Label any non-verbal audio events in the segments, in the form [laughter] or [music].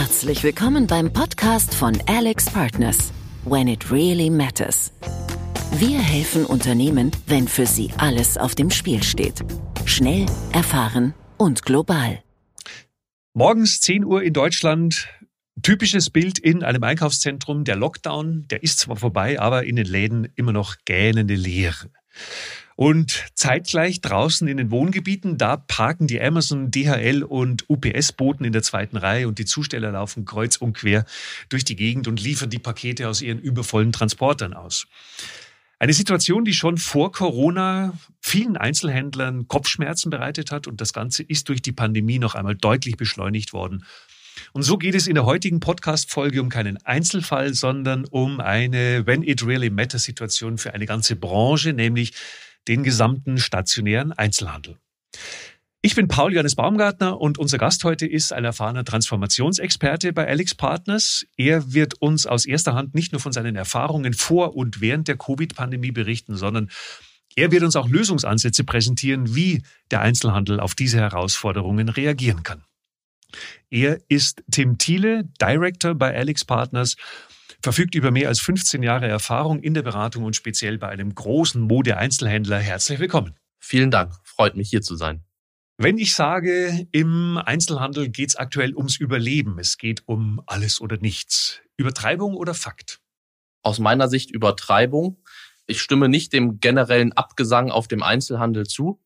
Herzlich willkommen beim Podcast von Alex Partners. When it really matters. Wir helfen Unternehmen, wenn für sie alles auf dem Spiel steht. Schnell, erfahren und global. Morgens 10 Uhr in Deutschland. Typisches Bild in einem Einkaufszentrum. Der Lockdown, der ist zwar vorbei, aber in den Läden immer noch gähnende Leere. Und zeitgleich draußen in den Wohngebieten, da parken die Amazon, DHL und UPS-Boten in der zweiten Reihe und die Zusteller laufen kreuz und quer durch die Gegend und liefern die Pakete aus ihren übervollen Transportern aus. Eine Situation, die schon vor Corona vielen Einzelhändlern Kopfschmerzen bereitet hat und das Ganze ist durch die Pandemie noch einmal deutlich beschleunigt worden. Und so geht es in der heutigen Podcast-Folge um keinen Einzelfall, sondern um eine When It Really Matters Situation für eine ganze Branche, nämlich den gesamten stationären Einzelhandel. Ich bin Paul Johannes Baumgartner und unser Gast heute ist ein erfahrener Transformationsexperte bei Alex Partners. Er wird uns aus erster Hand nicht nur von seinen Erfahrungen vor und während der Covid-Pandemie berichten, sondern er wird uns auch Lösungsansätze präsentieren, wie der Einzelhandel auf diese Herausforderungen reagieren kann. Er ist Tim Thiele, Director bei Alex Partners verfügt über mehr als 15 Jahre Erfahrung in der Beratung und speziell bei einem großen Mode-Einzelhändler. Herzlich willkommen. Vielen Dank. Freut mich hier zu sein. Wenn ich sage, im Einzelhandel geht es aktuell ums Überleben, es geht um alles oder nichts. Übertreibung oder Fakt? Aus meiner Sicht Übertreibung. Ich stimme nicht dem generellen Abgesang auf dem Einzelhandel zu.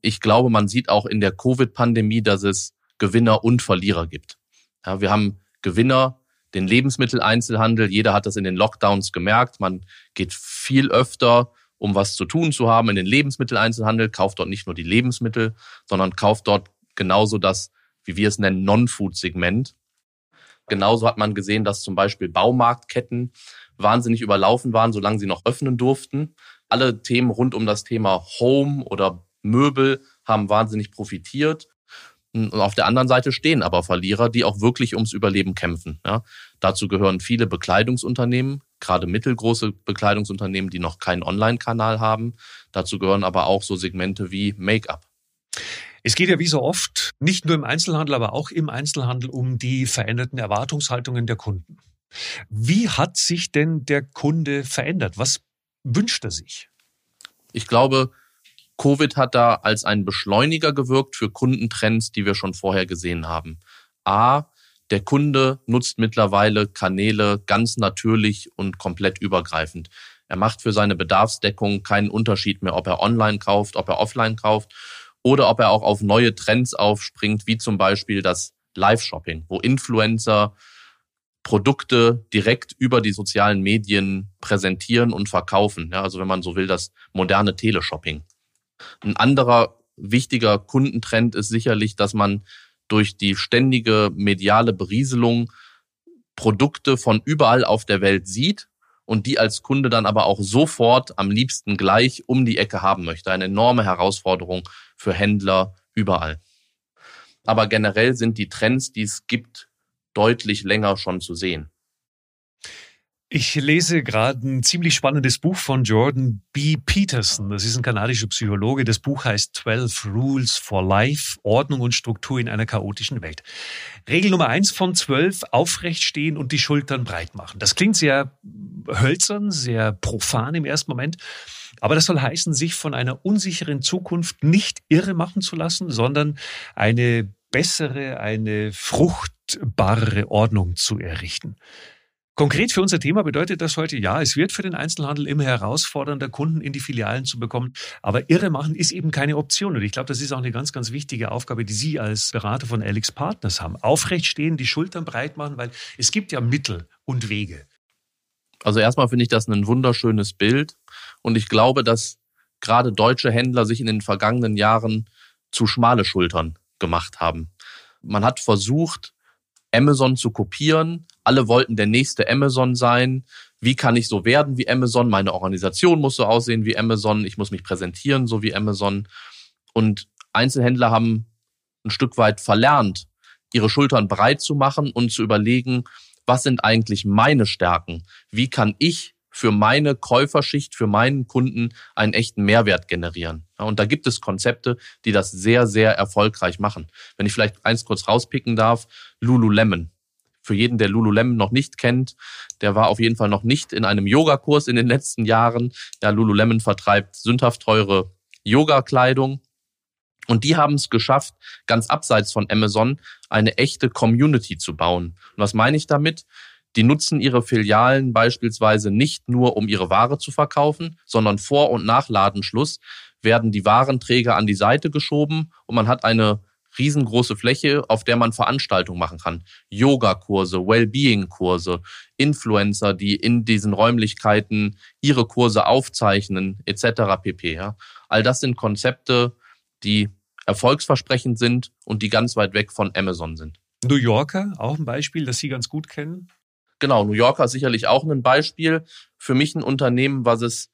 Ich glaube, man sieht auch in der Covid-Pandemie, dass es Gewinner und Verlierer gibt. Ja, wir haben Gewinner, den Lebensmitteleinzelhandel. Jeder hat das in den Lockdowns gemerkt. Man geht viel öfter, um was zu tun zu haben, in den Lebensmitteleinzelhandel, kauft dort nicht nur die Lebensmittel, sondern kauft dort genauso das, wie wir es nennen, Non-Food-Segment. Genauso hat man gesehen, dass zum Beispiel Baumarktketten wahnsinnig überlaufen waren, solange sie noch öffnen durften. Alle Themen rund um das Thema Home oder Möbel haben wahnsinnig profitiert. Und auf der anderen Seite stehen aber Verlierer, die auch wirklich ums Überleben kämpfen. Ja. Dazu gehören viele Bekleidungsunternehmen, gerade mittelgroße Bekleidungsunternehmen, die noch keinen Online-Kanal haben. Dazu gehören aber auch so Segmente wie Make-up. Es geht ja wie so oft, nicht nur im Einzelhandel, aber auch im Einzelhandel um die veränderten Erwartungshaltungen der Kunden. Wie hat sich denn der Kunde verändert? Was wünscht er sich? Ich glaube, Covid hat da als ein Beschleuniger gewirkt für Kundentrends, die wir schon vorher gesehen haben. A, der Kunde nutzt mittlerweile Kanäle ganz natürlich und komplett übergreifend. Er macht für seine Bedarfsdeckung keinen Unterschied mehr, ob er online kauft, ob er offline kauft oder ob er auch auf neue Trends aufspringt, wie zum Beispiel das Live-Shopping, wo Influencer Produkte direkt über die sozialen Medien präsentieren und verkaufen. Ja, also wenn man so will, das moderne Teleshopping. Ein anderer wichtiger Kundentrend ist sicherlich, dass man durch die ständige mediale Berieselung Produkte von überall auf der Welt sieht und die als Kunde dann aber auch sofort am liebsten gleich um die Ecke haben möchte. Eine enorme Herausforderung für Händler überall. Aber generell sind die Trends, die es gibt, deutlich länger schon zu sehen. Ich lese gerade ein ziemlich spannendes Buch von Jordan B. Peterson. Das ist ein kanadischer Psychologe. Das Buch heißt 12 Rules for Life, Ordnung und Struktur in einer chaotischen Welt. Regel Nummer eins von zwölf, aufrecht stehen und die Schultern breit machen. Das klingt sehr hölzern, sehr profan im ersten Moment. Aber das soll heißen, sich von einer unsicheren Zukunft nicht irre machen zu lassen, sondern eine bessere, eine fruchtbare Ordnung zu errichten. Konkret für unser Thema bedeutet das heute, ja, es wird für den Einzelhandel immer herausfordernder, Kunden in die Filialen zu bekommen. Aber irre machen ist eben keine Option. Und ich glaube, das ist auch eine ganz, ganz wichtige Aufgabe, die Sie als Berater von Alex Partners haben. Aufrecht stehen, die Schultern breit machen, weil es gibt ja Mittel und Wege. Also erstmal finde ich das ein wunderschönes Bild. Und ich glaube, dass gerade deutsche Händler sich in den vergangenen Jahren zu schmale Schultern gemacht haben. Man hat versucht, Amazon zu kopieren. Alle wollten der nächste Amazon sein. Wie kann ich so werden wie Amazon? Meine Organisation muss so aussehen wie Amazon. Ich muss mich präsentieren so wie Amazon. Und Einzelhändler haben ein Stück weit verlernt, ihre Schultern breit zu machen und zu überlegen, was sind eigentlich meine Stärken? Wie kann ich für meine Käuferschicht, für meinen Kunden einen echten Mehrwert generieren. und da gibt es Konzepte, die das sehr, sehr erfolgreich machen. Wenn ich vielleicht eins kurz rauspicken darf, Lululemon. Für jeden, der Lululemon noch nicht kennt, der war auf jeden Fall noch nicht in einem Yogakurs in den letzten Jahren. Ja, Lululemon vertreibt sündhaft teure Yoga-Kleidung. Und die haben es geschafft, ganz abseits von Amazon eine echte Community zu bauen. Und was meine ich damit? Die nutzen ihre Filialen beispielsweise nicht nur, um ihre Ware zu verkaufen, sondern vor und nach Ladenschluss werden die Warenträger an die Seite geschoben und man hat eine riesengroße Fläche, auf der man Veranstaltungen machen kann. Yogakurse, Wellbeing-Kurse, Influencer, die in diesen Räumlichkeiten ihre Kurse aufzeichnen, etc. pp. Ja. All das sind Konzepte, die erfolgsversprechend sind und die ganz weit weg von Amazon sind. New Yorker, auch ein Beispiel, das Sie ganz gut kennen? Genau, New Yorker ist sicherlich auch ein Beispiel. Für mich ein Unternehmen, was es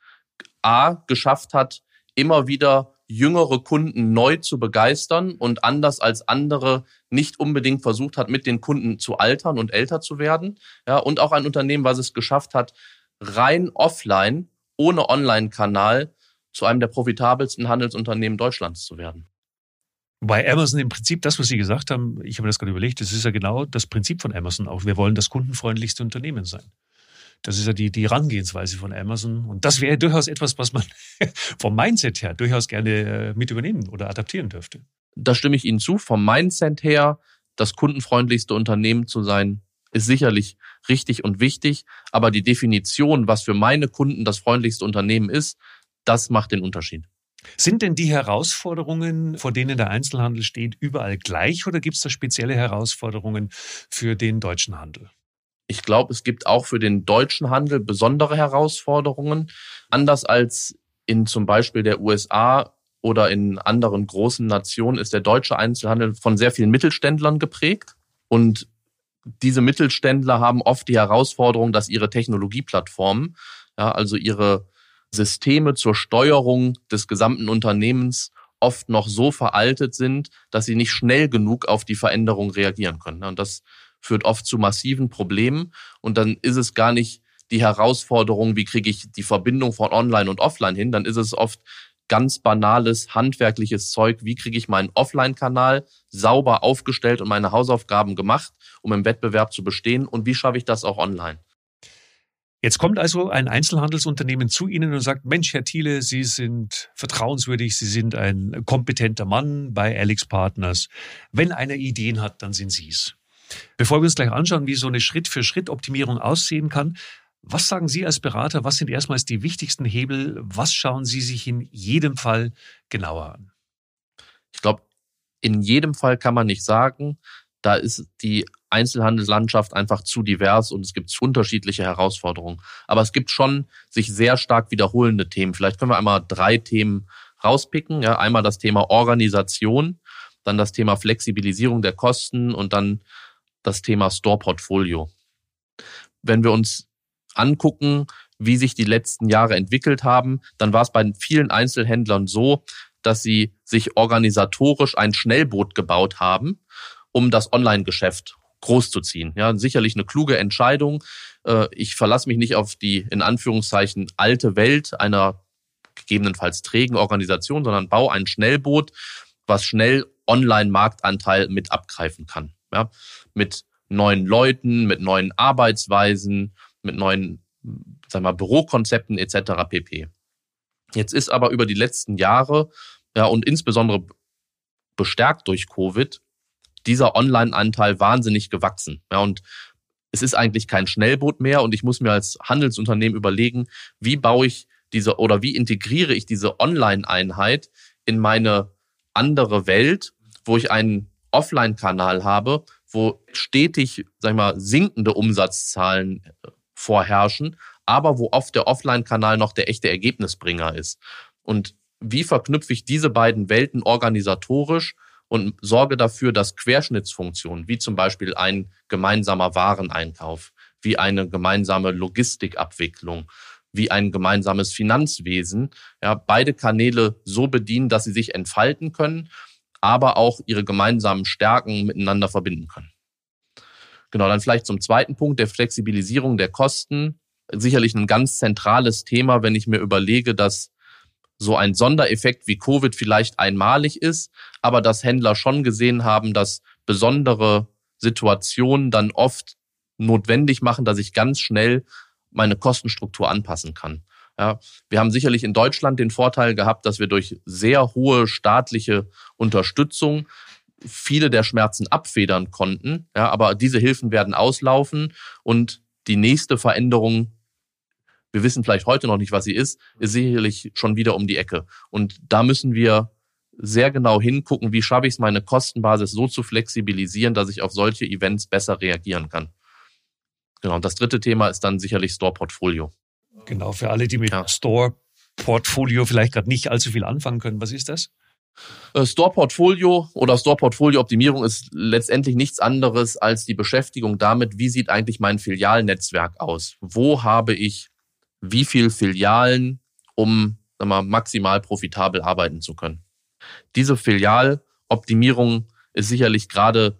A geschafft hat, immer wieder jüngere Kunden neu zu begeistern und anders als andere nicht unbedingt versucht hat, mit den Kunden zu altern und älter zu werden. Ja, und auch ein Unternehmen, was es geschafft hat, rein offline, ohne Online-Kanal zu einem der profitabelsten Handelsunternehmen Deutschlands zu werden. Bei Amazon im Prinzip das, was Sie gesagt haben, ich habe mir das gerade überlegt, das ist ja genau das Prinzip von Amazon auch. Wir wollen das kundenfreundlichste Unternehmen sein. Das ist ja die, die Herangehensweise von Amazon. Und das wäre durchaus etwas, was man [laughs] vom Mindset her durchaus gerne äh, mit übernehmen oder adaptieren dürfte. Da stimme ich Ihnen zu. Vom Mindset her, das kundenfreundlichste Unternehmen zu sein, ist sicherlich richtig und wichtig. Aber die Definition, was für meine Kunden das freundlichste Unternehmen ist, das macht den Unterschied. Sind denn die Herausforderungen, vor denen der Einzelhandel steht, überall gleich oder gibt es da spezielle Herausforderungen für den deutschen Handel? Ich glaube, es gibt auch für den deutschen Handel besondere Herausforderungen. Anders als in zum Beispiel der USA oder in anderen großen Nationen ist der deutsche Einzelhandel von sehr vielen Mittelständlern geprägt. Und diese Mittelständler haben oft die Herausforderung, dass ihre Technologieplattformen, ja, also ihre Systeme zur Steuerung des gesamten Unternehmens oft noch so veraltet sind, dass sie nicht schnell genug auf die Veränderung reagieren können. Und das führt oft zu massiven Problemen. Und dann ist es gar nicht die Herausforderung, wie kriege ich die Verbindung von Online und Offline hin. Dann ist es oft ganz banales, handwerkliches Zeug. Wie kriege ich meinen Offline-Kanal sauber aufgestellt und meine Hausaufgaben gemacht, um im Wettbewerb zu bestehen? Und wie schaffe ich das auch online? Jetzt kommt also ein Einzelhandelsunternehmen zu Ihnen und sagt, Mensch, Herr Thiele, Sie sind vertrauenswürdig, Sie sind ein kompetenter Mann bei Alex Partners. Wenn einer Ideen hat, dann sind Sie es. Bevor wir uns gleich anschauen, wie so eine Schritt-für-Schritt-Optimierung aussehen kann, was sagen Sie als Berater, was sind erstmals die wichtigsten Hebel? Was schauen Sie sich in jedem Fall genauer an? Ich glaube, in jedem Fall kann man nicht sagen, da ist die Einzelhandelslandschaft einfach zu divers und es gibt unterschiedliche Herausforderungen. Aber es gibt schon sich sehr stark wiederholende Themen. Vielleicht können wir einmal drei Themen rauspicken. Ja, einmal das Thema Organisation, dann das Thema Flexibilisierung der Kosten und dann das Thema Store-Portfolio. Wenn wir uns angucken, wie sich die letzten Jahre entwickelt haben, dann war es bei vielen Einzelhändlern so, dass sie sich organisatorisch ein Schnellboot gebaut haben, um das Online-Geschäft groß zu ziehen. Ja, sicherlich eine kluge Entscheidung. Äh, ich verlasse mich nicht auf die in Anführungszeichen alte Welt einer gegebenenfalls trägen Organisation, sondern baue ein Schnellboot, was schnell Online-Marktanteil mit abgreifen kann. Ja, mit neuen Leuten, mit neuen Arbeitsweisen, mit neuen sagen wir, Bürokonzepten etc. pp. Jetzt ist aber über die letzten Jahre ja und insbesondere bestärkt durch Covid dieser Online-Anteil wahnsinnig gewachsen. Ja, und es ist eigentlich kein Schnellboot mehr und ich muss mir als Handelsunternehmen überlegen, wie baue ich diese oder wie integriere ich diese Online-Einheit in meine andere Welt, wo ich einen Offline-Kanal habe, wo stetig, sag ich mal, sinkende Umsatzzahlen äh, vorherrschen, aber wo oft der Offline-Kanal noch der echte Ergebnisbringer ist. Und wie verknüpfe ich diese beiden Welten organisatorisch und sorge dafür, dass Querschnittsfunktionen, wie zum Beispiel ein gemeinsamer Wareneinkauf, wie eine gemeinsame Logistikabwicklung, wie ein gemeinsames Finanzwesen, ja, beide Kanäle so bedienen, dass sie sich entfalten können, aber auch ihre gemeinsamen Stärken miteinander verbinden können. Genau, dann vielleicht zum zweiten Punkt der Flexibilisierung der Kosten. sicherlich ein ganz zentrales Thema, wenn ich mir überlege, dass so ein Sondereffekt wie Covid vielleicht einmalig ist, aber dass Händler schon gesehen haben, dass besondere Situationen dann oft notwendig machen, dass ich ganz schnell meine Kostenstruktur anpassen kann. Ja, wir haben sicherlich in Deutschland den Vorteil gehabt, dass wir durch sehr hohe staatliche Unterstützung viele der Schmerzen abfedern konnten. Ja, aber diese Hilfen werden auslaufen und die nächste Veränderung, wir wissen vielleicht heute noch nicht, was sie ist, ist sicherlich schon wieder um die Ecke. Und da müssen wir sehr genau hingucken, wie schaffe ich es, meine Kostenbasis so zu flexibilisieren, dass ich auf solche Events besser reagieren kann. Genau. Und das dritte Thema ist dann sicherlich Store Portfolio. Genau, für alle, die mit ja. Store Portfolio vielleicht gerade nicht allzu viel anfangen können. Was ist das? Äh, Store Portfolio oder Store Portfolio Optimierung ist letztendlich nichts anderes als die Beschäftigung damit, wie sieht eigentlich mein Filialnetzwerk aus? Wo habe ich wie viel Filialen, um sagen wir, maximal profitabel arbeiten zu können? Diese Filialoptimierung ist sicherlich gerade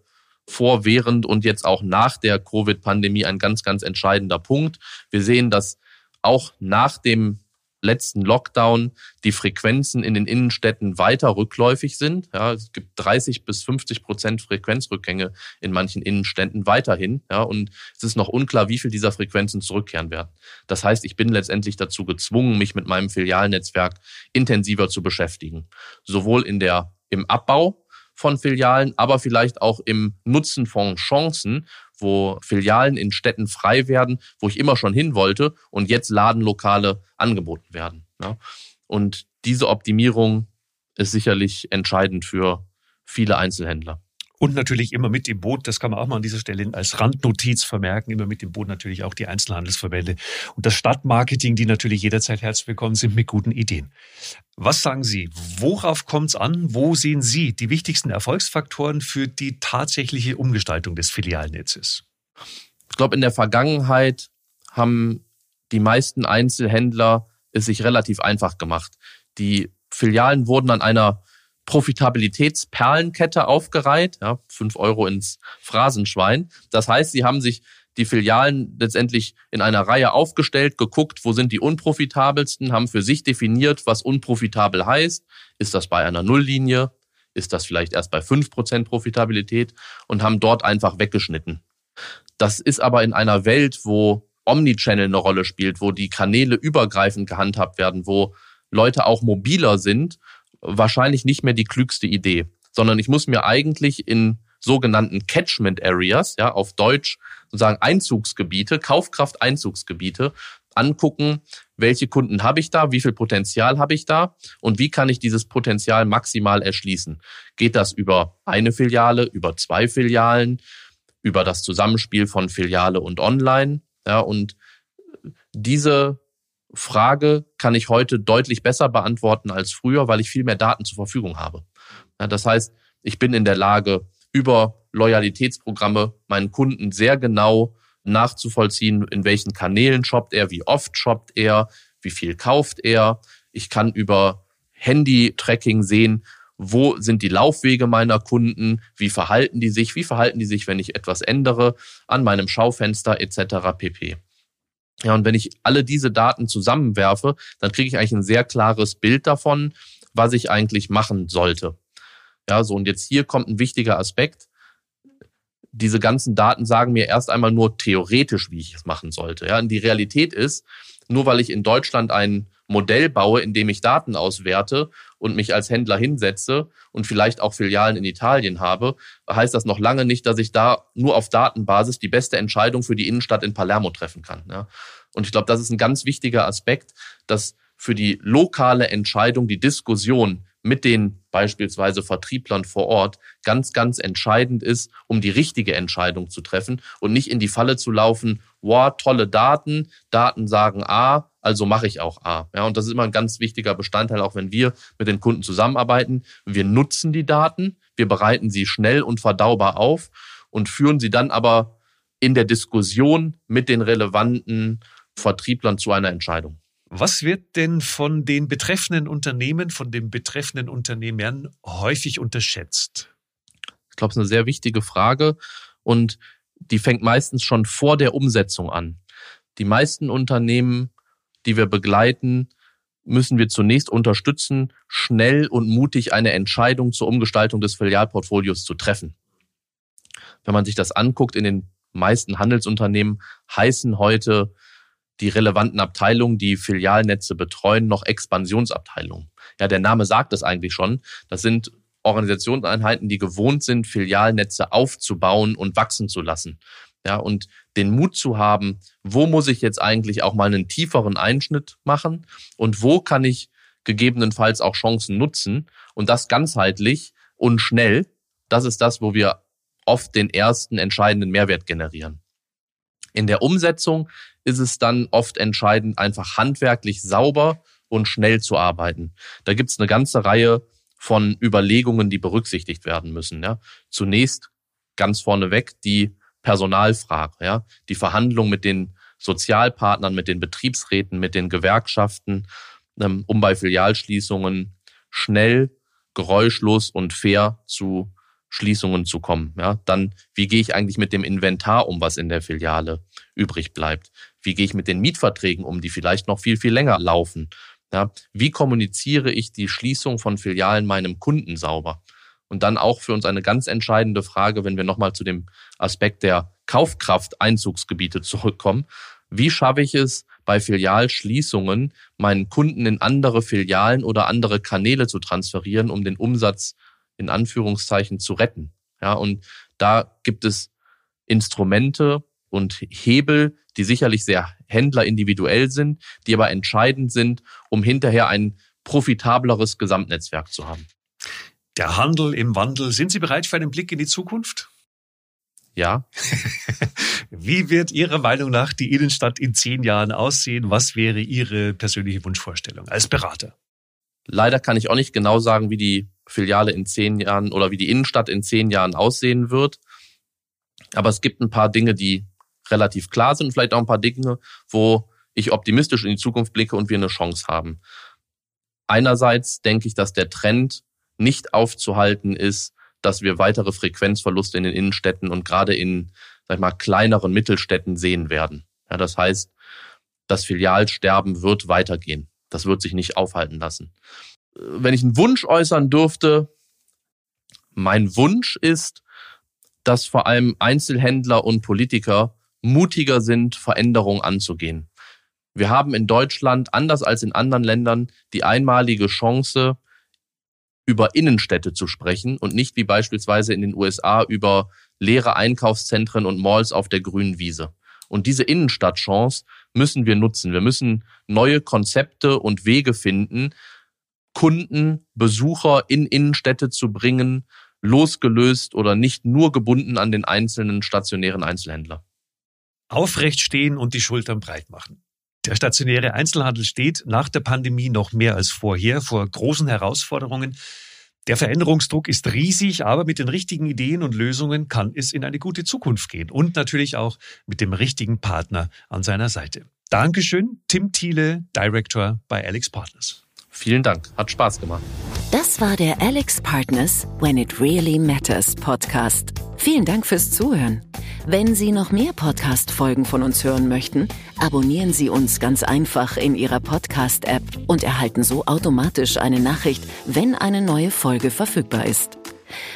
vor, während und jetzt auch nach der Covid-Pandemie ein ganz, ganz entscheidender Punkt. Wir sehen, dass auch nach dem letzten Lockdown die Frequenzen in den Innenstädten weiter rückläufig sind. Ja, es gibt 30 bis 50 Prozent Frequenzrückgänge in manchen Innenstädten weiterhin. Ja, und es ist noch unklar, wie viel dieser Frequenzen zurückkehren werden. Das heißt, ich bin letztendlich dazu gezwungen, mich mit meinem Filialnetzwerk intensiver zu beschäftigen. Sowohl in der, im Abbau von Filialen, aber vielleicht auch im Nutzen von Chancen, wo Filialen in Städten frei werden, wo ich immer schon hin wollte und jetzt Ladenlokale angeboten werden. Ja. Und diese Optimierung ist sicherlich entscheidend für viele Einzelhändler. Und natürlich immer mit im Boot, das kann man auch mal an dieser Stelle als Randnotiz vermerken, immer mit im Boot natürlich auch die Einzelhandelsverbände und das Stadtmarketing, die natürlich jederzeit herzlich willkommen sind mit guten Ideen. Was sagen Sie? Worauf kommt es an? Wo sehen Sie die wichtigsten Erfolgsfaktoren für die tatsächliche Umgestaltung des Filialnetzes? Ich glaube, in der Vergangenheit haben die meisten Einzelhändler es sich relativ einfach gemacht. Die Filialen wurden an einer Profitabilitätsperlenkette aufgereiht, ja, fünf Euro ins Phrasenschwein. Das heißt, sie haben sich die Filialen letztendlich in einer Reihe aufgestellt, geguckt, wo sind die unprofitabelsten, haben für sich definiert, was unprofitabel heißt. Ist das bei einer Nulllinie? Ist das vielleicht erst bei fünf Prozent Profitabilität? Und haben dort einfach weggeschnitten. Das ist aber in einer Welt, wo Omnichannel eine Rolle spielt, wo die Kanäle übergreifend gehandhabt werden, wo Leute auch mobiler sind wahrscheinlich nicht mehr die klügste Idee, sondern ich muss mir eigentlich in sogenannten Catchment Areas, ja, auf Deutsch sozusagen Einzugsgebiete, Kaufkraft-Einzugsgebiete angucken, welche Kunden habe ich da, wie viel Potenzial habe ich da und wie kann ich dieses Potenzial maximal erschließen. Geht das über eine Filiale, über zwei Filialen, über das Zusammenspiel von Filiale und Online, ja, und diese Frage kann ich heute deutlich besser beantworten als früher, weil ich viel mehr Daten zur Verfügung habe. Ja, das heißt, ich bin in der Lage, über Loyalitätsprogramme meinen Kunden sehr genau nachzuvollziehen, in welchen Kanälen shoppt er, wie oft shoppt er, wie viel kauft er. Ich kann über Handy-Tracking sehen, wo sind die Laufwege meiner Kunden, wie verhalten die sich, wie verhalten die sich, wenn ich etwas ändere an meinem Schaufenster etc. pp. Ja, und wenn ich alle diese Daten zusammenwerfe, dann kriege ich eigentlich ein sehr klares Bild davon, was ich eigentlich machen sollte. Ja, so und jetzt hier kommt ein wichtiger Aspekt. Diese ganzen Daten sagen mir erst einmal nur theoretisch, wie ich es machen sollte. Ja, und die Realität ist, nur weil ich in Deutschland ein Modell baue, in dem ich Daten auswerte und mich als Händler hinsetze und vielleicht auch Filialen in Italien habe, heißt das noch lange nicht, dass ich da nur auf Datenbasis die beste Entscheidung für die Innenstadt in Palermo treffen kann. Ja. Und ich glaube, das ist ein ganz wichtiger Aspekt, dass für die lokale Entscheidung die Diskussion mit den beispielsweise Vertrieblern vor Ort ganz, ganz entscheidend ist, um die richtige Entscheidung zu treffen und nicht in die Falle zu laufen, wow, tolle Daten, Daten sagen A, also mache ich auch A. Ja, und das ist immer ein ganz wichtiger Bestandteil, auch wenn wir mit den Kunden zusammenarbeiten. Wir nutzen die Daten, wir bereiten sie schnell und verdaubar auf und führen sie dann aber in der Diskussion mit den relevanten Vertrieblern zu einer Entscheidung. Was wird denn von den betreffenden Unternehmen, von den betreffenden Unternehmern häufig unterschätzt? Ich glaube, es ist eine sehr wichtige Frage und die fängt meistens schon vor der Umsetzung an. Die meisten Unternehmen, die wir begleiten, müssen wir zunächst unterstützen, schnell und mutig eine Entscheidung zur Umgestaltung des Filialportfolios zu treffen. Wenn man sich das anguckt, in den meisten Handelsunternehmen heißen heute die relevanten Abteilungen, die Filialnetze betreuen, noch Expansionsabteilungen. Ja, der Name sagt es eigentlich schon. Das sind Organisationseinheiten, die gewohnt sind, Filialnetze aufzubauen und wachsen zu lassen. Ja, und den Mut zu haben, wo muss ich jetzt eigentlich auch mal einen tieferen Einschnitt machen und wo kann ich gegebenenfalls auch Chancen nutzen und das ganzheitlich und schnell. Das ist das, wo wir oft den ersten entscheidenden Mehrwert generieren. In der Umsetzung ist es dann oft entscheidend, einfach handwerklich sauber und schnell zu arbeiten. Da gibt es eine ganze Reihe von Überlegungen, die berücksichtigt werden müssen. Ja. Zunächst ganz vorneweg die Personalfrage, ja, die Verhandlung mit den Sozialpartnern, mit den Betriebsräten, mit den Gewerkschaften, ähm, um bei Filialschließungen schnell, geräuschlos und fair zu Schließungen zu kommen. Ja, dann, wie gehe ich eigentlich mit dem Inventar um, was in der Filiale übrig bleibt? Wie gehe ich mit den Mietverträgen um, die vielleicht noch viel, viel länger laufen? Ja, wie kommuniziere ich die Schließung von Filialen meinem Kunden sauber? Und dann auch für uns eine ganz entscheidende Frage, wenn wir nochmal zu dem Aspekt der Kaufkraft-Einzugsgebiete zurückkommen. Wie schaffe ich es, bei Filialschließungen meinen Kunden in andere Filialen oder andere Kanäle zu transferieren, um den Umsatz in Anführungszeichen zu retten? Ja, und da gibt es Instrumente und Hebel, die sicherlich sehr händlerindividuell sind, die aber entscheidend sind, um hinterher ein profitableres Gesamtnetzwerk zu haben. Der Handel im Wandel. Sind Sie bereit für einen Blick in die Zukunft? Ja. [laughs] Wie wird Ihrer Meinung nach die Innenstadt in zehn Jahren aussehen? Was wäre Ihre persönliche Wunschvorstellung als Berater? Leider kann ich auch nicht genau sagen, wie die Filiale in zehn Jahren oder wie die Innenstadt in zehn Jahren aussehen wird. Aber es gibt ein paar Dinge, die relativ klar sind vielleicht auch ein paar Dinge, wo ich optimistisch in die Zukunft blicke und wir eine Chance haben. Einerseits denke ich, dass der Trend nicht aufzuhalten ist, dass wir weitere Frequenzverluste in den Innenstädten und gerade in, sag ich mal, kleineren Mittelstädten sehen werden. Ja, das heißt, das Filialsterben wird weitergehen. Das wird sich nicht aufhalten lassen. Wenn ich einen Wunsch äußern dürfte, mein Wunsch ist, dass vor allem Einzelhändler und Politiker mutiger sind, Veränderungen anzugehen. Wir haben in Deutschland, anders als in anderen Ländern, die einmalige Chance, über Innenstädte zu sprechen und nicht wie beispielsweise in den USA über leere Einkaufszentren und Malls auf der grünen Wiese. Und diese Innenstadtchance müssen wir nutzen. Wir müssen neue Konzepte und Wege finden, Kunden, Besucher in Innenstädte zu bringen, losgelöst oder nicht nur gebunden an den einzelnen stationären Einzelhändler. Aufrecht stehen und die Schultern breit machen. Der stationäre Einzelhandel steht nach der Pandemie noch mehr als vorher vor großen Herausforderungen. Der Veränderungsdruck ist riesig, aber mit den richtigen Ideen und Lösungen kann es in eine gute Zukunft gehen und natürlich auch mit dem richtigen Partner an seiner Seite. Dankeschön, Tim Thiele, Director bei Alex Partners. Vielen Dank, hat Spaß gemacht. Das war der Alex Partners When It Really Matters Podcast. Vielen Dank fürs Zuhören. Wenn Sie noch mehr Podcast-Folgen von uns hören möchten, abonnieren Sie uns ganz einfach in Ihrer Podcast-App und erhalten so automatisch eine Nachricht, wenn eine neue Folge verfügbar ist.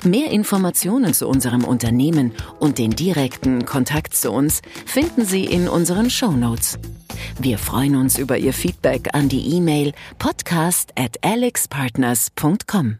Mehr Informationen zu unserem Unternehmen und den direkten Kontakt zu uns finden Sie in unseren Show Notes. Wir freuen uns über Ihr Feedback an die E-Mail podcast at alexpartners.com.